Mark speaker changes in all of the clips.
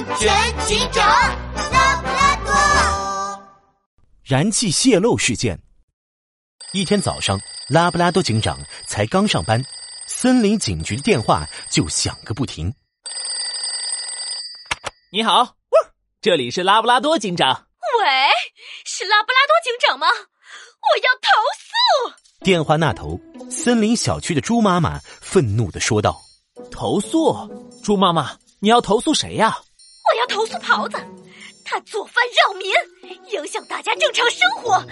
Speaker 1: 安全警长拉布拉多。
Speaker 2: 燃气泄漏事件。一天早上，拉布拉多警长才刚上班，森林警局的电话就响个不停。
Speaker 3: 你好，这里是拉布拉多警长。
Speaker 4: 喂，是拉布拉多警长吗？我要投诉。
Speaker 2: 电话那头，森林小区的猪妈妈愤怒的说道：“
Speaker 3: 投诉？猪妈妈，你要投诉谁呀？”
Speaker 4: 投诉狍子，他做饭扰民，影响大家正常生活。啊！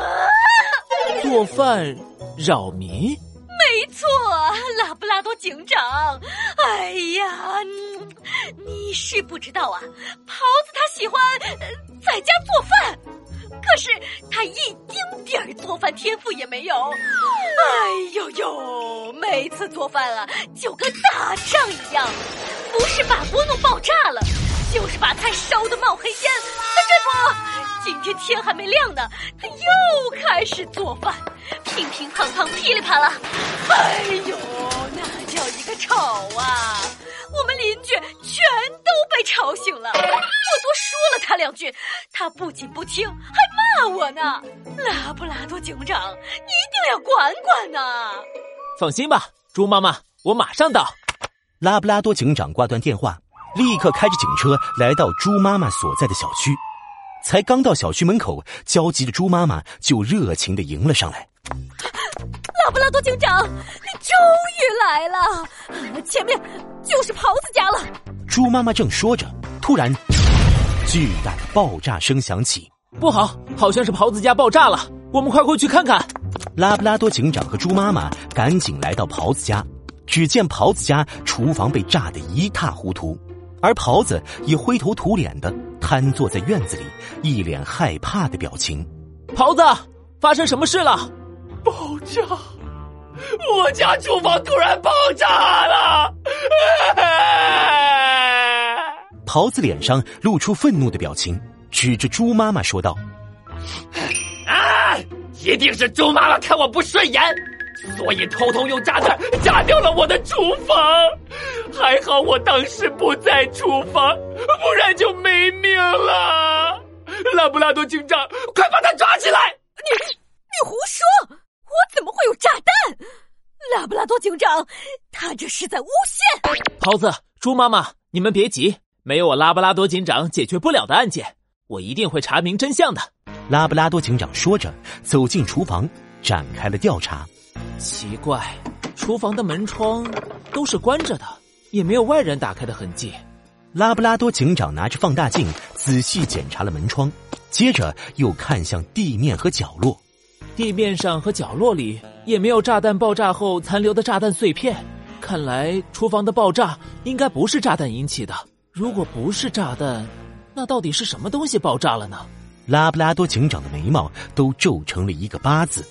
Speaker 3: 做饭扰民？
Speaker 4: 没错，拉布拉多警长。哎呀，你是不知道啊，狍子他喜欢在家做饭，可是他一丁点儿做饭天赋也没有。哎呦呦，每次做饭啊，就跟打仗一样，不是把锅弄爆炸了，就是把菜烧的冒黑烟。这不，今天天还没亮呢，他又开始做饭，乒乒乓乓，噼里啪啦。哎呦，那叫一个吵啊！我们邻居全都被吵醒了。我多说了他两句，他不仅不听，还骂我呢。拉布拉多警长，你一定要管管呐！
Speaker 3: 放心吧，猪妈妈，我马上到。
Speaker 2: 拉布拉多警长挂断电话，立刻开着警车来到猪妈妈所在的小区。才刚到小区门口，焦急的猪妈妈就热情的迎了上来。
Speaker 4: 拉布拉多警长，你终于来了！前面就是狍子家了。
Speaker 2: 猪妈妈正说着，突然，巨大的爆炸声响起。
Speaker 3: 不好，好像是狍子家爆炸了，我们快过去看看。
Speaker 2: 拉布拉多警长和猪妈妈赶紧来到狍子家，只见狍子家厨房被炸得一塌糊涂，而狍子也灰头土脸的瘫坐在院子里，一脸害怕的表情。
Speaker 3: 狍子，发生什么事了？
Speaker 5: 爆炸！我家厨房突然爆炸了！
Speaker 2: 狍子脸上露出愤怒的表情，指着猪妈妈说道：“
Speaker 5: 啊，一定是猪妈妈看我不顺眼，所以偷偷用炸弹炸掉了我的厨房。还好我当时不在厨房，不然就没命了。拉布拉多警长，快把他抓起来！
Speaker 4: 你你胡说！我怎么会有炸弹？拉布拉多警长，他这是在诬陷。
Speaker 3: 桃子，猪妈妈，你们别急，没有我拉布拉多警长解决不了的案件，我一定会查明真相的。
Speaker 2: 拉布拉多警长说着，走进厨房，展开了调查。
Speaker 3: 奇怪，厨房的门窗都是关着的，也没有外人打开的痕迹。
Speaker 2: 拉布拉多警长拿着放大镜仔细检查了门窗，接着又看向地面和角落。
Speaker 3: 地面上和角落里也没有炸弹爆炸后残留的炸弹碎片，看来厨房的爆炸应该不是炸弹引起的。如果不是炸弹，那到底是什么东西爆炸了呢？
Speaker 2: 拉布拉多警长的眉毛都皱成了一个八字。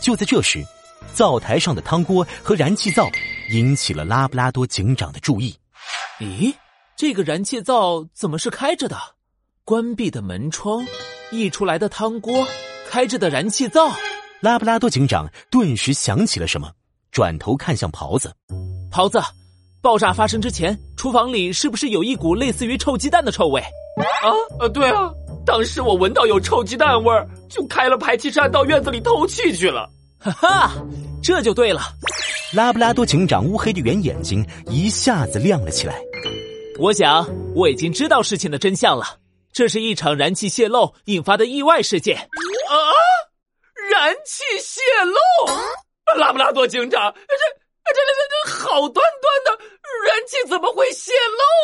Speaker 2: 就在这时，灶台上的汤锅和燃气灶引起了拉布拉多警长的注意。
Speaker 3: 咦，这个燃气灶怎么是开着的？关闭的门窗，溢出来的汤锅。开着的燃气灶，
Speaker 2: 拉布拉多警长顿时想起了什么，转头看向袍子。
Speaker 3: 袍子，爆炸发生之前，厨房里是不是有一股类似于臭鸡蛋的臭味？
Speaker 5: 啊，呃，对啊，当时我闻到有臭鸡蛋味儿，就开了排气扇到院子里透气去了。
Speaker 3: 哈哈，这就对了。
Speaker 2: 拉布拉多警长乌黑的圆眼睛一下子亮了起来。
Speaker 3: 我想我已经知道事情的真相了，这是一场燃气泄漏引发的意外事件。
Speaker 5: 啊！燃气泄漏！拉布拉多警长，这、这、这、这、这好端端的燃气怎么会泄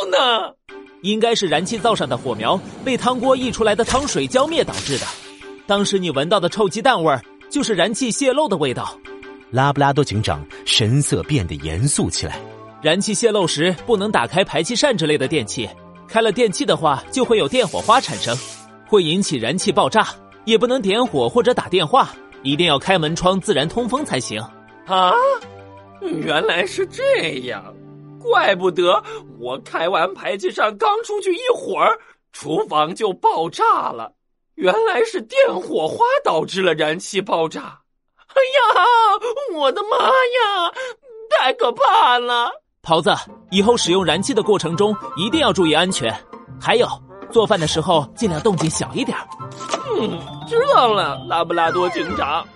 Speaker 5: 漏呢？
Speaker 3: 应该是燃气灶上的火苗被汤锅溢出来的汤水浇灭导致的。当时你闻到的臭鸡蛋味儿，就是燃气泄漏的味道。
Speaker 2: 拉布拉多警长神色变得严肃起来。
Speaker 3: 燃气泄漏时不能打开排气扇之类的电器，开了电器的话就会有电火花产生，会引起燃气爆炸。也不能点火或者打电话，一定要开门窗自然通风才行。
Speaker 5: 啊，原来是这样，怪不得我开完排气扇刚出去一会儿，厨房就爆炸了。原来是电火花导致了燃气爆炸。哎呀，我的妈呀，太可怕了！
Speaker 3: 桃子，以后使用燃气的过程中一定要注意安全。还有，做饭的时候尽量动静小一点。
Speaker 5: 嗯，知道了，拉布拉多警长。